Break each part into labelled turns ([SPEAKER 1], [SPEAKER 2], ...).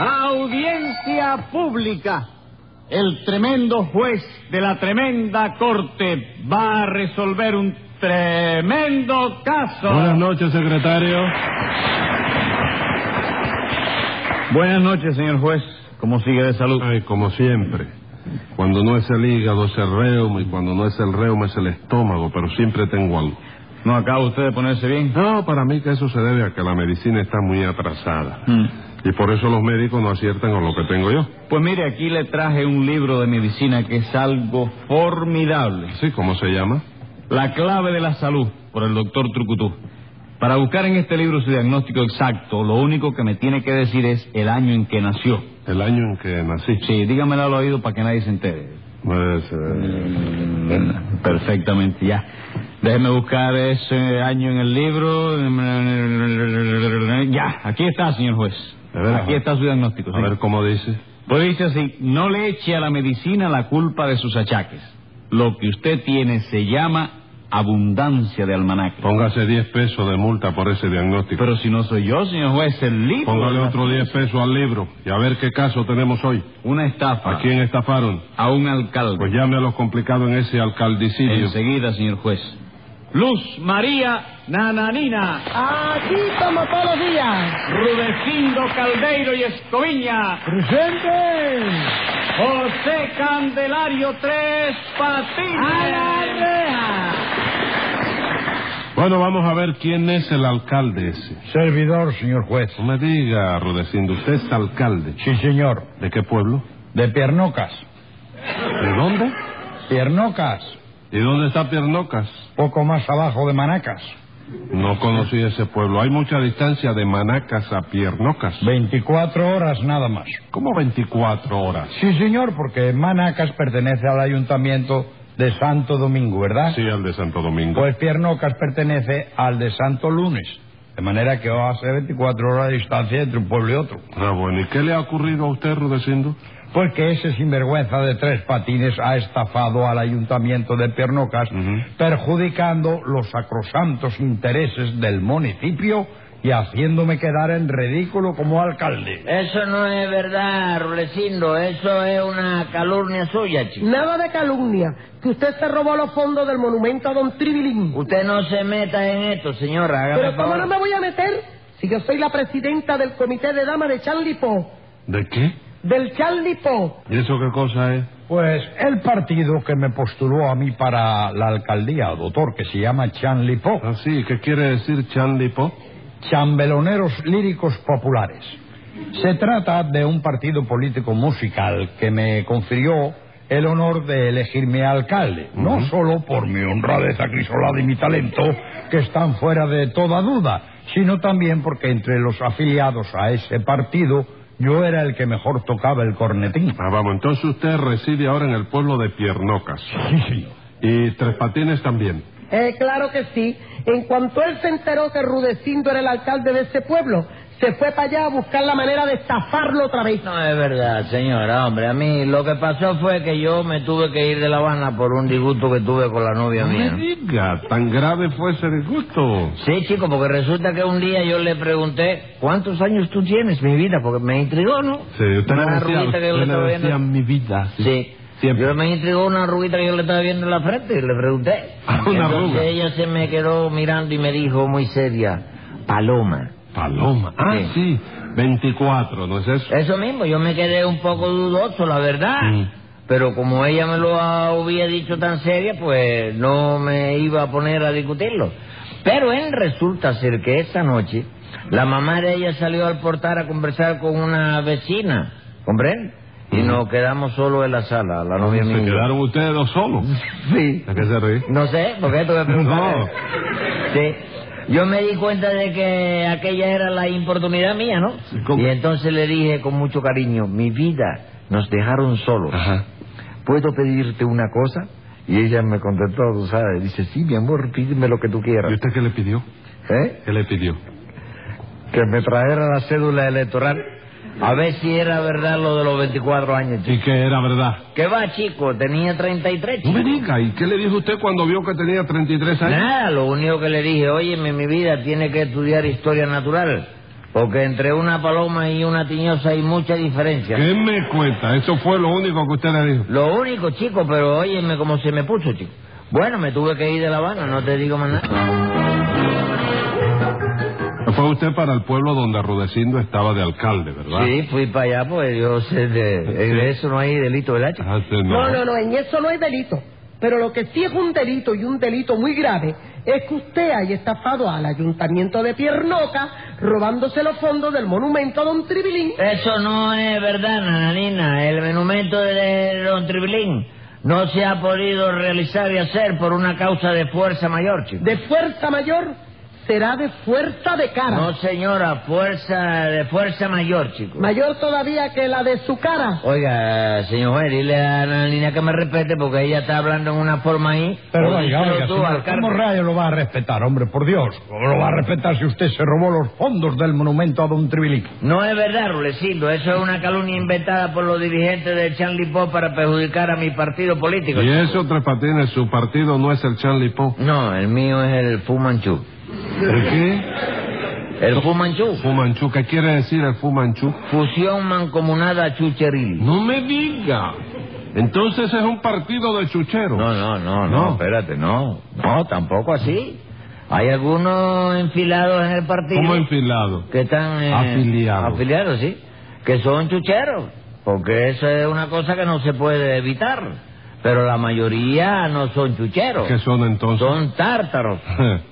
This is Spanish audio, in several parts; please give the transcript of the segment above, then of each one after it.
[SPEAKER 1] Audiencia pública. El tremendo juez de la tremenda corte va a resolver un tremendo caso.
[SPEAKER 2] Buenas noches, secretario.
[SPEAKER 1] Buenas noches, señor juez. ¿Cómo sigue de salud?
[SPEAKER 2] Ay, como siempre. Cuando no es el hígado es el reuma y cuando no es el reuma es el estómago, pero siempre tengo algo.
[SPEAKER 1] ¿No acaba usted de ponerse bien?
[SPEAKER 2] No, para mí que eso se debe a que la medicina está muy atrasada.
[SPEAKER 1] Mm.
[SPEAKER 2] Y por eso los médicos no aciertan con lo que tengo yo.
[SPEAKER 1] Pues mire, aquí le traje un libro de medicina que es algo formidable.
[SPEAKER 2] ¿Sí? ¿Cómo se llama?
[SPEAKER 1] La clave de la salud, por el doctor Trucutú. Para buscar en este libro su diagnóstico exacto, lo único que me tiene que decir es el año en que nació.
[SPEAKER 2] El año en que nací.
[SPEAKER 1] Sí, dígamelo al oído para que nadie se entere.
[SPEAKER 2] Pues, eh,
[SPEAKER 1] Mm, Perfectamente, ya. Déjeme buscar ese año en el libro. Ya, aquí está, señor juez.
[SPEAKER 2] Veras.
[SPEAKER 1] Aquí está su diagnóstico.
[SPEAKER 2] a
[SPEAKER 1] sí.
[SPEAKER 2] ver cómo dice.
[SPEAKER 1] Pues dice así, no le eche a la medicina la culpa de sus achaques. Lo que usted tiene se llama abundancia de almanaque.
[SPEAKER 2] Póngase 10 pesos de multa por ese diagnóstico.
[SPEAKER 1] Pero si no soy yo, señor juez, el libro...
[SPEAKER 2] Póngale otro 10 pesos al libro y a ver qué caso tenemos hoy.
[SPEAKER 1] Una estafa
[SPEAKER 2] ¿A quién estafaron?
[SPEAKER 1] a un alcalde.
[SPEAKER 2] Pues llame a los complicados en ese alcaldicidio.
[SPEAKER 1] Enseguida, señor juez. Luz María Nananina,
[SPEAKER 3] Aquí como todos los días.
[SPEAKER 1] Rudecindo Caldeiro y Escoviña,
[SPEAKER 3] ¡Presente!
[SPEAKER 1] José Candelario Tres Patines.
[SPEAKER 3] ¡A la reja!
[SPEAKER 2] Bueno, vamos a ver quién es el alcalde ese.
[SPEAKER 4] Servidor, señor juez.
[SPEAKER 2] No me diga, Rudecindo, usted es alcalde.
[SPEAKER 4] Sí, señor.
[SPEAKER 2] ¿De qué pueblo?
[SPEAKER 4] De Piernocas.
[SPEAKER 2] ¿De dónde?
[SPEAKER 4] Piernocas.
[SPEAKER 2] ¿Y dónde está Piernocas?
[SPEAKER 4] Poco más abajo de Manacas.
[SPEAKER 2] No conocí ese pueblo. Hay mucha distancia de Manacas a Piernocas.
[SPEAKER 4] 24 horas nada más.
[SPEAKER 2] ¿Cómo 24 horas?
[SPEAKER 4] Sí, señor, porque Manacas pertenece al ayuntamiento de Santo Domingo, ¿verdad?
[SPEAKER 2] Sí, al de Santo Domingo.
[SPEAKER 4] Pues Piernocas pertenece al de Santo Lunes. De manera que va a ser 24 horas de distancia entre un pueblo y otro.
[SPEAKER 2] Ah, bueno. ¿Y qué le ha ocurrido a usted, Rudecindo?
[SPEAKER 4] Pues que ese sinvergüenza de tres patines ha estafado al ayuntamiento de Piernocas,
[SPEAKER 2] Ujú.
[SPEAKER 4] perjudicando los sacrosantos intereses del municipio y haciéndome quedar en ridículo como alcalde.
[SPEAKER 5] Eso no es verdad, Rulecindo. Eso es una calumnia suya, chico.
[SPEAKER 3] Nada de calumnia. Que usted se robó los fondos del monumento a don Tribilín.
[SPEAKER 5] Usted no se meta en esto, señora. Hágame
[SPEAKER 3] Pero ¿cómo
[SPEAKER 5] favor.
[SPEAKER 3] no me voy a meter si yo soy la presidenta del comité de damas de Charlie Po?
[SPEAKER 2] ¿De qué?
[SPEAKER 3] Del Charlie Po.
[SPEAKER 2] ¿Y eso qué cosa es?
[SPEAKER 4] Pues el partido que me postuló a mí para la alcaldía, doctor, que se llama Chanlipo,
[SPEAKER 2] Ah, sí. ¿Qué quiere decir Chanlipo?
[SPEAKER 4] Chambeloneros Líricos Populares. Se trata de un partido político musical que me confirió el honor de elegirme alcalde, no solo por mi honradez acrisolada y mi talento, que están fuera de toda duda, sino también porque entre los afiliados a ese partido yo era el que mejor tocaba el cornetín.
[SPEAKER 2] Ah, vamos. Entonces usted reside ahora en el pueblo de Piernocas.
[SPEAKER 4] Sí, señor.
[SPEAKER 2] Y Tres Patines también.
[SPEAKER 3] Eh, claro que sí. En cuanto él se enteró que Rudecindo era el alcalde de ese pueblo, se fue para allá a buscar la manera de estafarlo otra vez.
[SPEAKER 5] No es verdad, señora, hombre. A mí lo que pasó fue que yo me tuve que ir de La Habana por un disgusto que tuve con la novia
[SPEAKER 2] No me
[SPEAKER 5] mía.
[SPEAKER 2] diga, tan grave fue ese disgusto.
[SPEAKER 5] Sí, chico, porque resulta que un día yo le pregunté, ¿cuántos años tú tienes, mi vida? Porque me intrigó, ¿no?
[SPEAKER 2] Sí, usted le
[SPEAKER 5] Una
[SPEAKER 2] decía,
[SPEAKER 5] arruguita que yo le
[SPEAKER 2] usted le
[SPEAKER 5] estaba
[SPEAKER 2] decía
[SPEAKER 5] viendo.
[SPEAKER 2] mi vida.
[SPEAKER 5] Sí.
[SPEAKER 2] Siempre.
[SPEAKER 5] Yo me intrigó una arruguita que yo le estaba viendo en la frente y le pregunté.
[SPEAKER 2] Ah, una
[SPEAKER 5] Entonces
[SPEAKER 2] arruga.
[SPEAKER 5] ella se me quedó mirando y me dijo muy seria, Paloma.
[SPEAKER 2] Paloma. Ah,
[SPEAKER 5] Sí.
[SPEAKER 2] sí. 24, ¿no es eso?
[SPEAKER 5] Eso mismo, yo me quedé un poco dudoso, la verdad.
[SPEAKER 2] Mm.
[SPEAKER 5] Pero como ella me lo había dicho tan seria, pues no me iba a poner a discutirlo. Pero en resulta ser que esa noche la mamá de ella salió al portal a conversar con una vecina, ¿comprende? Y nos quedamos solos en la sala, la novia
[SPEAKER 2] ¿Se
[SPEAKER 5] mía.
[SPEAKER 2] quedaron ustedes dos solos?
[SPEAKER 5] Sí.
[SPEAKER 2] ¿A qué se ríe?
[SPEAKER 5] No sé, porque esto me.
[SPEAKER 2] No.
[SPEAKER 5] Sí. Yo me di cuenta de que aquella era la importunidad mía, ¿no?
[SPEAKER 2] ¿Cómo?
[SPEAKER 5] Y entonces le dije con mucho cariño, mi vida, nos dejaron solos.
[SPEAKER 2] Ajá.
[SPEAKER 5] ¿Puedo pedirte una cosa? Y ella me contestó, tú sabes, dice, sí, mi amor, pídeme lo que tú
[SPEAKER 2] ¿Y
[SPEAKER 5] quieras.
[SPEAKER 2] usted qué le pidió?
[SPEAKER 5] ¿Eh?
[SPEAKER 2] ¿Qué le pidió?
[SPEAKER 5] Que me trajera la cédula electoral. A ver si era verdad lo de los 24 años,
[SPEAKER 2] ¿Y
[SPEAKER 5] chico.
[SPEAKER 2] que era verdad?
[SPEAKER 5] ¿Qué va, chico? Tenía 33,
[SPEAKER 2] No
[SPEAKER 5] chico.
[SPEAKER 2] me diga, ¿y qué le dijo usted cuando vio que tenía 33 años?
[SPEAKER 5] Nada, lo único que le dije, oye, mi vida, tiene que estudiar historia natural. Porque entre una paloma y una tiñosa hay mucha diferencia.
[SPEAKER 2] ¿Qué me cuenta? Eso fue lo único que usted le dijo.
[SPEAKER 5] Lo único, chico, pero óyeme cómo se me puso, chico. Bueno, me tuve que ir de La Habana, no te digo más nada.
[SPEAKER 2] Fue usted para el pueblo donde Rudecindo estaba de alcalde, ¿verdad?
[SPEAKER 5] Sí, fui para allá, pues yo sé de, en eso no hay delito, ¿verdad, chico?
[SPEAKER 2] Ah, sí,
[SPEAKER 3] No, no, no, en eso no hay delito. Pero lo que sí es un delito y un delito muy grave es que usted haya estafado al ayuntamiento de Piernoca robándose los fondos del monumento a Don Tribilín.
[SPEAKER 5] Eso no es verdad, Nananina. El monumento de Don Tribilín no se ha podido realizar y hacer por una causa de fuerza mayor, chico.
[SPEAKER 3] De fuerza mayor será de fuerza de cara.
[SPEAKER 5] No, señora, fuerza de fuerza mayor, chico.
[SPEAKER 3] Mayor todavía que la de su cara.
[SPEAKER 5] Oiga, señor juez, dile a Nananina que me respete porque ella está hablando en una forma ahí.
[SPEAKER 4] Pero oiga, oiga,
[SPEAKER 5] tú,
[SPEAKER 4] señor. ¿cómo rayo lo va a respetar, hombre? Por Dios. ¿Cómo lo va a respetar si usted se robó los fondos del monumento a Don Tribilín?
[SPEAKER 5] No es verdad, Rulecindo. Eso es una calumnia inventada por los dirigentes del Charlie Pop para perjudicar a mi partido político.
[SPEAKER 2] Y
[SPEAKER 5] chico.
[SPEAKER 2] eso, Tres Patines, su partido no es el Charlie Po.
[SPEAKER 5] No, el mío es el Fumanchu.
[SPEAKER 2] ¿El qué?
[SPEAKER 5] El Fumanchu.
[SPEAKER 2] Fumanchu. ¿Qué quiere decir el Fumanchu?
[SPEAKER 5] Fusión mancomunada chucheril.
[SPEAKER 2] No me diga. Entonces es un partido de chucheros.
[SPEAKER 5] No, no, no, no,
[SPEAKER 2] No.
[SPEAKER 5] espérate, no. No, tampoco así. Hay algunos enfilados en el partido.
[SPEAKER 2] ¿Cómo enfilado?
[SPEAKER 5] Que están... eh,
[SPEAKER 2] Afiliados.
[SPEAKER 5] Afiliados, sí. Que son chucheros. Porque eso es una cosa que no se puede evitar. Pero la mayoría no son chucheros.
[SPEAKER 2] ¿Qué son entonces?
[SPEAKER 5] Son tártaros.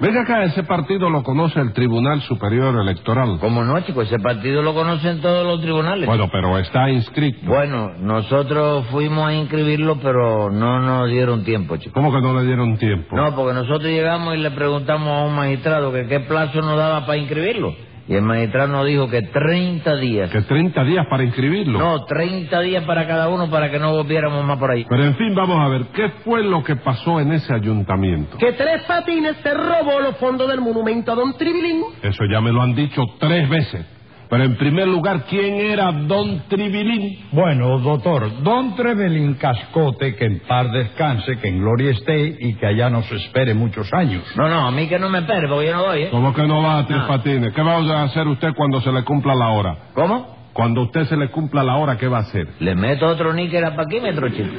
[SPEAKER 2] Venga acá, ese partido lo conoce el Tribunal Superior Electoral.
[SPEAKER 5] Como no, chicos, ese partido lo conocen todos los tribunales.
[SPEAKER 2] Bueno, pero está inscrito.
[SPEAKER 5] Bueno, nosotros fuimos a inscribirlo, pero no nos dieron tiempo, chicos.
[SPEAKER 2] ¿Cómo que no le dieron tiempo?
[SPEAKER 5] No, porque nosotros llegamos y le preguntamos a un magistrado que qué plazo nos daba para inscribirlo. Y el magistrado nos dijo que 30 días.
[SPEAKER 2] Que 30 días para inscribirlo.
[SPEAKER 5] No, 30 días para cada uno para que no volviéramos más por ahí.
[SPEAKER 2] Pero en fin, vamos a ver, ¿qué fue lo que pasó en ese ayuntamiento?
[SPEAKER 3] Que Tres Patines se robó los fondos del monumento a Don Tribilín.
[SPEAKER 2] Eso ya me lo han dicho tres veces. Pero en primer lugar, ¿quién era Don Tribilín?
[SPEAKER 4] Bueno, doctor, Don Trevelin Cascote, que en paz descanse, que en gloria esté y que allá nos espere muchos años.
[SPEAKER 5] No, no, a mí que no me espere, porque yo no doy, ¿eh?
[SPEAKER 2] ¿Cómo que no va a tres
[SPEAKER 5] No.
[SPEAKER 2] patines? ¿Qué va a hacer usted cuando se le cumpla la hora?
[SPEAKER 5] ¿Cómo?
[SPEAKER 2] Cuando a usted se le cumpla la hora, ¿qué va a hacer?
[SPEAKER 5] Le meto otro níquel a paquímetro, chico.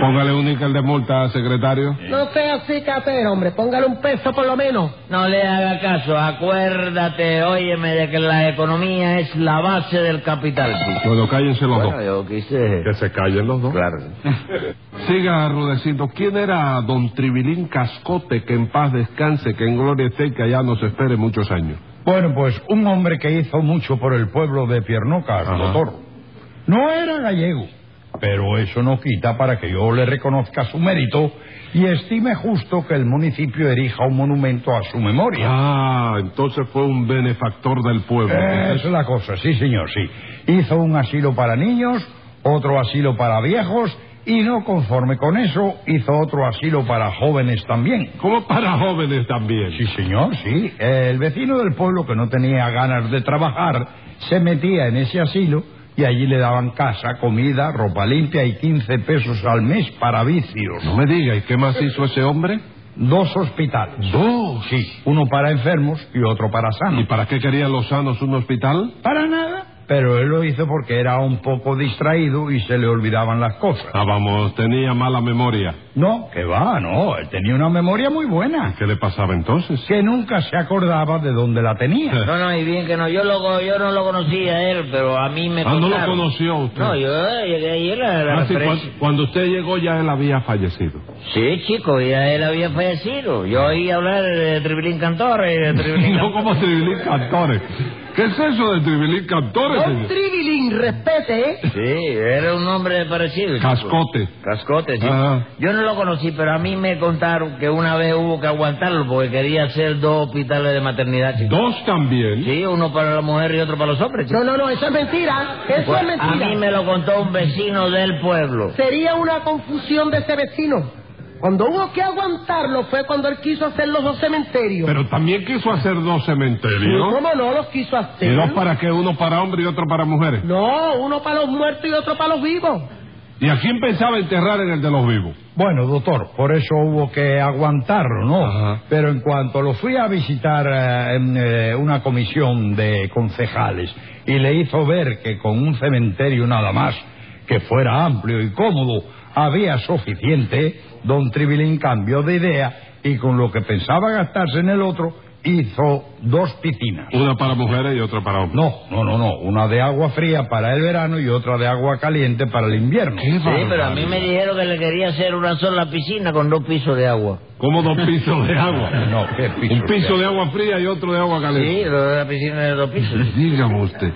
[SPEAKER 2] Póngale un níquel de multa, secretario.
[SPEAKER 3] No sea así, catero, hombre. Póngale un peso por lo menos.
[SPEAKER 5] No le haga caso, acuérdate, óyeme, de que la economía es la base del capital, chico.
[SPEAKER 2] Bueno, cállense los
[SPEAKER 5] Bueno,
[SPEAKER 2] dos.
[SPEAKER 5] yo quise...
[SPEAKER 2] Que se callen los dos.
[SPEAKER 5] Claro.
[SPEAKER 2] Siga, Rudecindo. ¿Quién era Don Tribilín Cascote, que en paz descanse, que en gloria esté y que allá nos espere muchos años?
[SPEAKER 4] Bueno, pues un hombre que hizo mucho por el pueblo de Piernocas,
[SPEAKER 2] Ajá.
[SPEAKER 4] doctor. No era gallego, pero eso no quita para que yo le reconozca su mérito y estime justo que el municipio erija un monumento a su memoria.
[SPEAKER 2] Ah, entonces fue un benefactor del pueblo.
[SPEAKER 4] Es la cosa, sí, señor, sí. Hizo un asilo para niños, otro asilo para viejos y no conforme con eso, hizo otro asilo para jóvenes también.
[SPEAKER 2] Como para jóvenes también.
[SPEAKER 4] Sí, señor, sí. El vecino del pueblo que no tenía ganas de trabajar se metía en ese asilo y allí le daban casa, comida, ropa limpia y 15 pesos al mes para vicios.
[SPEAKER 2] No me diga, ¿y qué más hizo ese hombre?
[SPEAKER 4] Dos hospitales.
[SPEAKER 2] Dos.
[SPEAKER 4] Sí, uno para enfermos y otro para
[SPEAKER 2] ¿Y
[SPEAKER 4] sanos.
[SPEAKER 2] para qué querían los sanos un hospital?
[SPEAKER 4] Para nada. Pero él lo hizo porque era un poco distraído y se le olvidaban las cosas.
[SPEAKER 2] Ah, vamos, tenía mala memoria.
[SPEAKER 4] No, que va, no. Él tenía una memoria muy buena.
[SPEAKER 2] ¿Qué le pasaba entonces?
[SPEAKER 4] Que nunca se acordaba de dónde la tenía.
[SPEAKER 5] No, no, y bien que no, yo, lo, yo no lo conocía a él, pero a mí me
[SPEAKER 2] Ah, ¿no lo
[SPEAKER 5] contaron.
[SPEAKER 2] conoció usted?
[SPEAKER 5] No, yo llegué ayer a la
[SPEAKER 2] Ah, sí,
[SPEAKER 5] referencia.
[SPEAKER 2] cuan- cuando usted llegó ya él había fallecido.
[SPEAKER 5] Sí, chico, ya él había fallecido. Yo oí hablar de Tribilín Cantores y de Tribilín
[SPEAKER 2] No como Tribilín Cantores. ¿Qué es eso de Tribilín Cantores?
[SPEAKER 3] Don
[SPEAKER 2] señor?
[SPEAKER 3] Tribilín, respete, ¿eh?
[SPEAKER 5] Sí, era un nombre parecido. chico.
[SPEAKER 2] Cascote.
[SPEAKER 5] Cascote, sí.
[SPEAKER 2] Ajá.
[SPEAKER 5] Yo no lo conocí, pero a mí me contaron que una vez hubo que aguantarlo porque quería hacer dos hospitales de maternidad, chico.
[SPEAKER 2] Dos también.
[SPEAKER 5] Sí, uno para la mujer y otro para los hombres, chico.
[SPEAKER 3] No, no, no, eso es mentira. Eso
[SPEAKER 5] Pues,
[SPEAKER 3] es
[SPEAKER 5] a
[SPEAKER 3] mentira.
[SPEAKER 5] mí me lo contó un vecino del pueblo.
[SPEAKER 3] Sería una confusión de ese vecino. Cuando hubo que aguantarlo fue cuando él quiso hacer los dos cementerios.
[SPEAKER 2] Pero también quiso hacer dos
[SPEAKER 3] ¿Y
[SPEAKER 2] cementerios.
[SPEAKER 3] ¿Cómo no los quiso hacer?
[SPEAKER 2] ¿Y dos para qué? ¿Uno para hombres y otro para mujeres?
[SPEAKER 3] No, uno para los muertos y otro para los vivos.
[SPEAKER 2] ¿Y a quién pensaba enterrar en el de los vivos?
[SPEAKER 4] Bueno, doctor, por eso hubo que aguantarlo, ¿no?
[SPEAKER 2] Ajá.
[SPEAKER 4] Pero en cuanto lo fui a visitar eh, en eh, una comisión de concejales y le hizo ver que con un cementerio nada más, que fuera amplio y cómodo, había suficiente, don Tribilín cambió de idea y con lo que pensaba gastarse en el otro, hizo dos piscinas.
[SPEAKER 2] Una para mujeres y otra para hombres.
[SPEAKER 4] No, no, no, no. Una de agua fría para el verano y otra de agua caliente para el invierno.
[SPEAKER 2] Qué
[SPEAKER 5] Sí, pero a mí me dijeron que le quería hacer una sola piscina con dos pisos de agua.
[SPEAKER 2] ¿Cómo dos pisos de agua?
[SPEAKER 4] No, ¿qué piso
[SPEAKER 2] Un piso
[SPEAKER 4] de
[SPEAKER 2] de agua fría y otro de agua caliente.
[SPEAKER 5] Sí, lo de la piscina de dos pisos.
[SPEAKER 2] Dígame usted.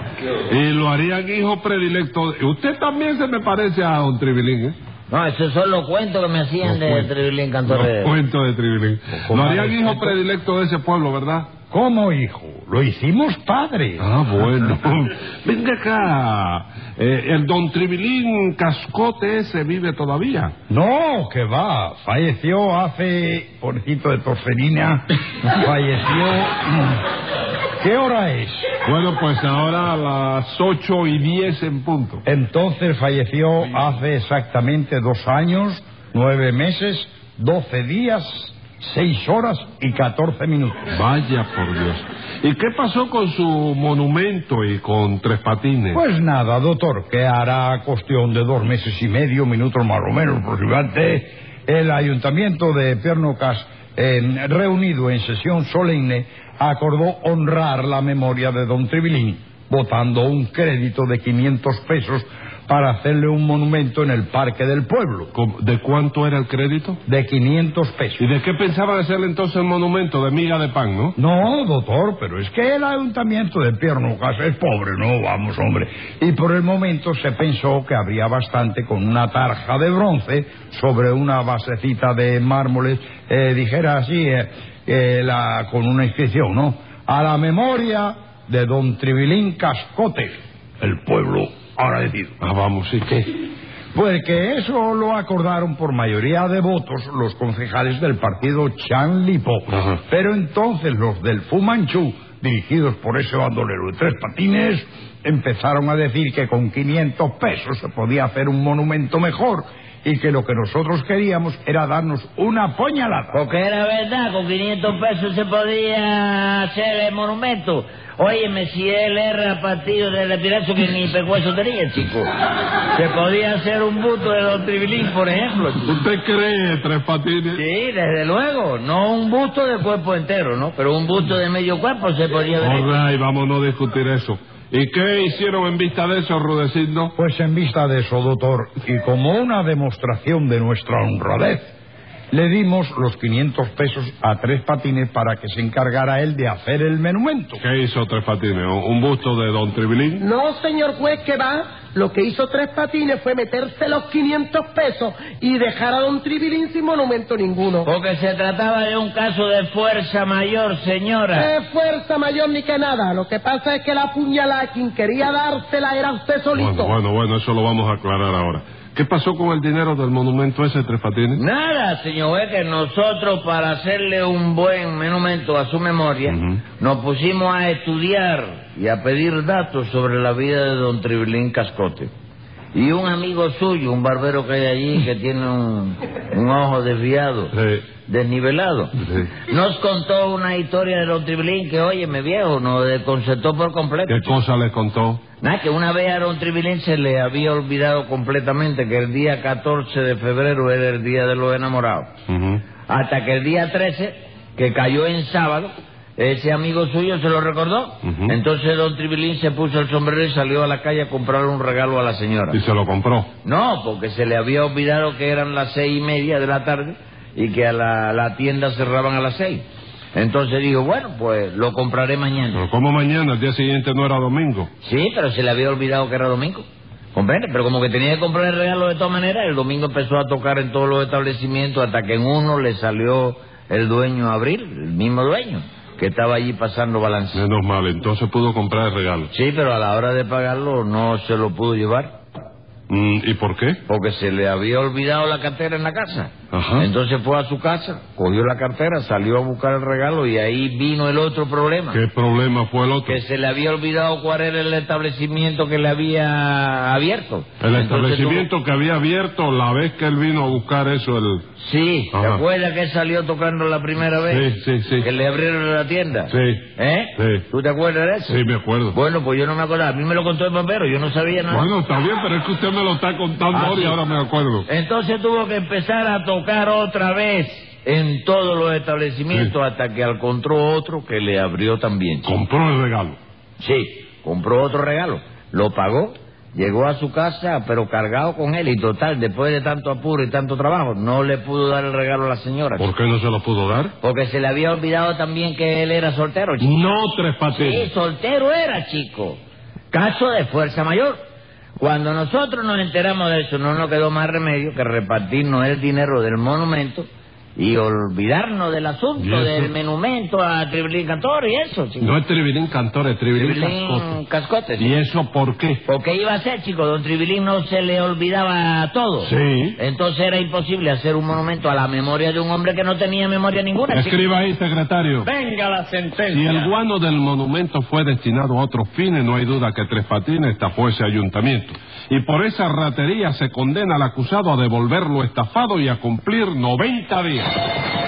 [SPEAKER 2] Y lo harían hijo predilecto. Usted también se me parece a don Tribilín, ¿eh?
[SPEAKER 5] No, esos son los cuentos que me hacían
[SPEAKER 2] Los
[SPEAKER 5] de
[SPEAKER 2] cuentos.
[SPEAKER 5] Trevilín
[SPEAKER 2] Los
[SPEAKER 5] Cantorrero.
[SPEAKER 2] cuentos de Tribilín.
[SPEAKER 4] ¿Cómo
[SPEAKER 2] Lo harían hijo predilecto de ese pueblo, ¿verdad?
[SPEAKER 4] ¿Cómo, hijo? Lo hicimos padre.
[SPEAKER 2] Ah, bueno. Venga acá. Eh, el don Tribilín Cascote ese vive todavía.
[SPEAKER 4] No, que va. Falleció hace... Pobrecito de porcelina. Falleció... ¿Qué hora es?
[SPEAKER 2] Bueno, pues ahora a las ocho y diez en punto.
[SPEAKER 4] Entonces falleció hace exactamente dos años, nueve meses, doce días, seis horas y catorce minutos.
[SPEAKER 2] Vaya por Dios. ¿Y qué pasó con su monumento y con Tres Patines?
[SPEAKER 4] Pues nada, doctor, que hará cuestión de dos meses y medio, minutos más o menos, aproximadamente, el ayuntamiento de Piernocas, reunido en sesión solemne, acordó honrar la memoria de don Tribilín, votando un crédito de 500 pesos para hacerle un monumento en el Parque del Pueblo,
[SPEAKER 2] ¿Cómo- ¿De cuánto era el crédito?
[SPEAKER 4] de 500 pesos.
[SPEAKER 2] ¿Y de qué pensaban hacerle entonces el monumento? De miga de pan, ¿no?
[SPEAKER 4] No, doctor, pero es que el ayuntamiento de Piernocas es pobre, ¿no? Vamos, hombre. Y por el momento se pensó que habría bastante con una tarja de bronce sobre una basecita de mármoles, eh, dijera así, eh, eh, la, con una inscripción, ¿no? A la memoria de don Tribilín Cascote, el pueblo agradecido.
[SPEAKER 2] Ah, vamos, sí que.
[SPEAKER 4] Pues que eso lo acordaron por mayoría de votos los concejales del partido Chan Lipo.
[SPEAKER 2] Ajá.
[SPEAKER 4] Pero entonces los del Fumanchu, dirigidos por ese bandolero de tres patines, empezaron a decir que con 500 pesos se podía hacer un monumento mejor y que lo que nosotros queríamos era darnos una puñalada.
[SPEAKER 5] Porque era verdad, con 500 pesos se podía hacer el monumento. Óyeme, si él era partido de retirazo que ni pecueso tenía, chico. Se podía hacer un busto de Don Tribilín, por ejemplo. chico.
[SPEAKER 2] ¿Usted cree, Tres Patines?
[SPEAKER 5] Sí, desde luego. No un busto de cuerpo entero, ¿no? Pero un busto de medio cuerpo se podía ver.
[SPEAKER 2] Right, vamos a no discutir eso. ¿Y qué hicieron en vista de eso, Rudecindo?
[SPEAKER 4] Pues en vista de eso, doctor, y como una demostración de nuestra honradez, le dimos los 500 pesos a Tres Patines para que se encargara él de hacer el monumento.
[SPEAKER 2] ¿Qué hizo Tres Patines? ¿Un busto de Don Tribilín?
[SPEAKER 3] No, señor juez, que va. Lo que hizo Tres Patines fue meterse los 500 pesos y dejar a don Tribilín sin monumento ninguno.
[SPEAKER 5] Porque se trataba de un caso de fuerza mayor, señora.
[SPEAKER 3] ¡Qué fuerza mayor ni que nada! Lo que pasa es que la puñalada quien quería dársela era usted solito.
[SPEAKER 2] Bueno, bueno, bueno, eso lo vamos a aclarar ahora. ¿Qué pasó con el dinero del monumento ese, Tres Patines?
[SPEAKER 5] Nada, señor que nosotros para hacerle un buen monumento a su memoria nos pusimos a estudiar y a pedir datos sobre la vida de don Tribilín Cascote. Y un amigo suyo, un barbero que hay allí que tiene un, un ojo desviado,
[SPEAKER 2] Sí.
[SPEAKER 5] desnivelado,
[SPEAKER 2] Sí.
[SPEAKER 5] nos contó una historia de don Tribilín que, óyeme viejo, nos desconcertó por completo.
[SPEAKER 2] ¿Qué cosa le contó?
[SPEAKER 5] Nada, que una vez a don Tribilín se le había olvidado completamente que el día 14 de febrero era el día de los enamorados. Hasta que el día 13, que cayó en sábado, ese amigo suyo se lo recordó. Entonces don Tribilín se puso el sombrero y salió a la calle a comprarle un regalo a la señora.
[SPEAKER 2] Y se lo compró.
[SPEAKER 5] No, porque se le había olvidado que eran las seis y media de la tarde y que a la, la tienda cerraban a las seis. Entonces dijo, bueno, pues lo compraré mañana.
[SPEAKER 2] Pero ¿cómo mañana? El día siguiente no era domingo.
[SPEAKER 5] Sí, pero se le había olvidado que era domingo. ¿Comprende? Pero como que tenía que comprar el regalo de todas maneras, el domingo empezó a tocar en todos los establecimientos hasta que en uno le salió el dueño a abrir, el mismo dueño, que estaba allí pasando balance.
[SPEAKER 2] Menos mal, entonces pudo comprar el regalo.
[SPEAKER 5] Sí, pero a la hora de pagarlo no se lo pudo llevar,
[SPEAKER 2] Mm, ¿Y por qué?
[SPEAKER 5] porque se le había olvidado la cartera en la casa.
[SPEAKER 2] Ajá.
[SPEAKER 5] Entonces fue a su casa, cogió la cartera, salió a buscar el regalo y ahí vino el otro problema.
[SPEAKER 2] ¿Qué problema fue el otro?
[SPEAKER 5] Que se le había olvidado cuál era el establecimiento que le había abierto.
[SPEAKER 2] El
[SPEAKER 5] Entonces
[SPEAKER 2] establecimiento que había abierto la vez que él vino a buscar eso, el...
[SPEAKER 5] tuvo- Sí, ¿te acuerdas que él salió tocando la primera vez?
[SPEAKER 2] Sí, sí, sí.
[SPEAKER 5] Que le abrieron la tienda.
[SPEAKER 2] Sí.
[SPEAKER 5] ¿Eh?
[SPEAKER 2] Sí.
[SPEAKER 5] ¿Tú te acuerdas de eso?
[SPEAKER 2] Sí, me acuerdo.
[SPEAKER 5] Bueno, pues yo no me acordaba. A mí me lo contó el papero, yo no sabía nada.
[SPEAKER 2] Bueno, está bien, pero es que usted me lo está contando
[SPEAKER 5] Ah,
[SPEAKER 2] ahora y
[SPEAKER 5] sí.
[SPEAKER 2] ahora me acuerdo.
[SPEAKER 5] Entonces tuvo que empezar a tocar otra vez en todos los establecimientos hasta que encontró otro que le abrió también.
[SPEAKER 2] Compró el regalo.
[SPEAKER 5] Sí, compró otro regalo, lo pagó, llegó a su casa pero cargado con él y total, después de tanto apuro y tanto trabajo, no le pudo dar el regalo a la señora.
[SPEAKER 2] ¿Por qué no se lo pudo dar?
[SPEAKER 5] Porque se le había olvidado también que él era soltero, chico.
[SPEAKER 2] No, Tres
[SPEAKER 5] Sí,
[SPEAKER 2] Patines.
[SPEAKER 5] soltero era, chico. Caso de fuerza mayor. Cuando nosotros nos enteramos de eso, no nos quedó más remedio que repartirnos el dinero del monumento y olvidarnos del asunto del monumento a Tribilín Cantor y eso, chico.
[SPEAKER 2] No es Tribilín Cantor, es Tribilín,
[SPEAKER 5] Tribilín
[SPEAKER 2] Cascote.
[SPEAKER 5] Cascote. sí.
[SPEAKER 2] ¿Y eso por qué?
[SPEAKER 5] Porque iba a ser, chico, don Tribilín no se le olvidaba todo.
[SPEAKER 2] Sí.
[SPEAKER 5] Entonces era imposible hacer un monumento a la memoria de un hombre que no tenía memoria ninguna. chico.
[SPEAKER 2] Escriba ahí, secretario.
[SPEAKER 1] Venga la sentencia.
[SPEAKER 2] Si el guano del monumento fue destinado a otros fines, no hay duda que Tres Patines estafó ese ayuntamiento. Y por esa ratería se condena al acusado a devolver lo estafado y a cumplir 90 días.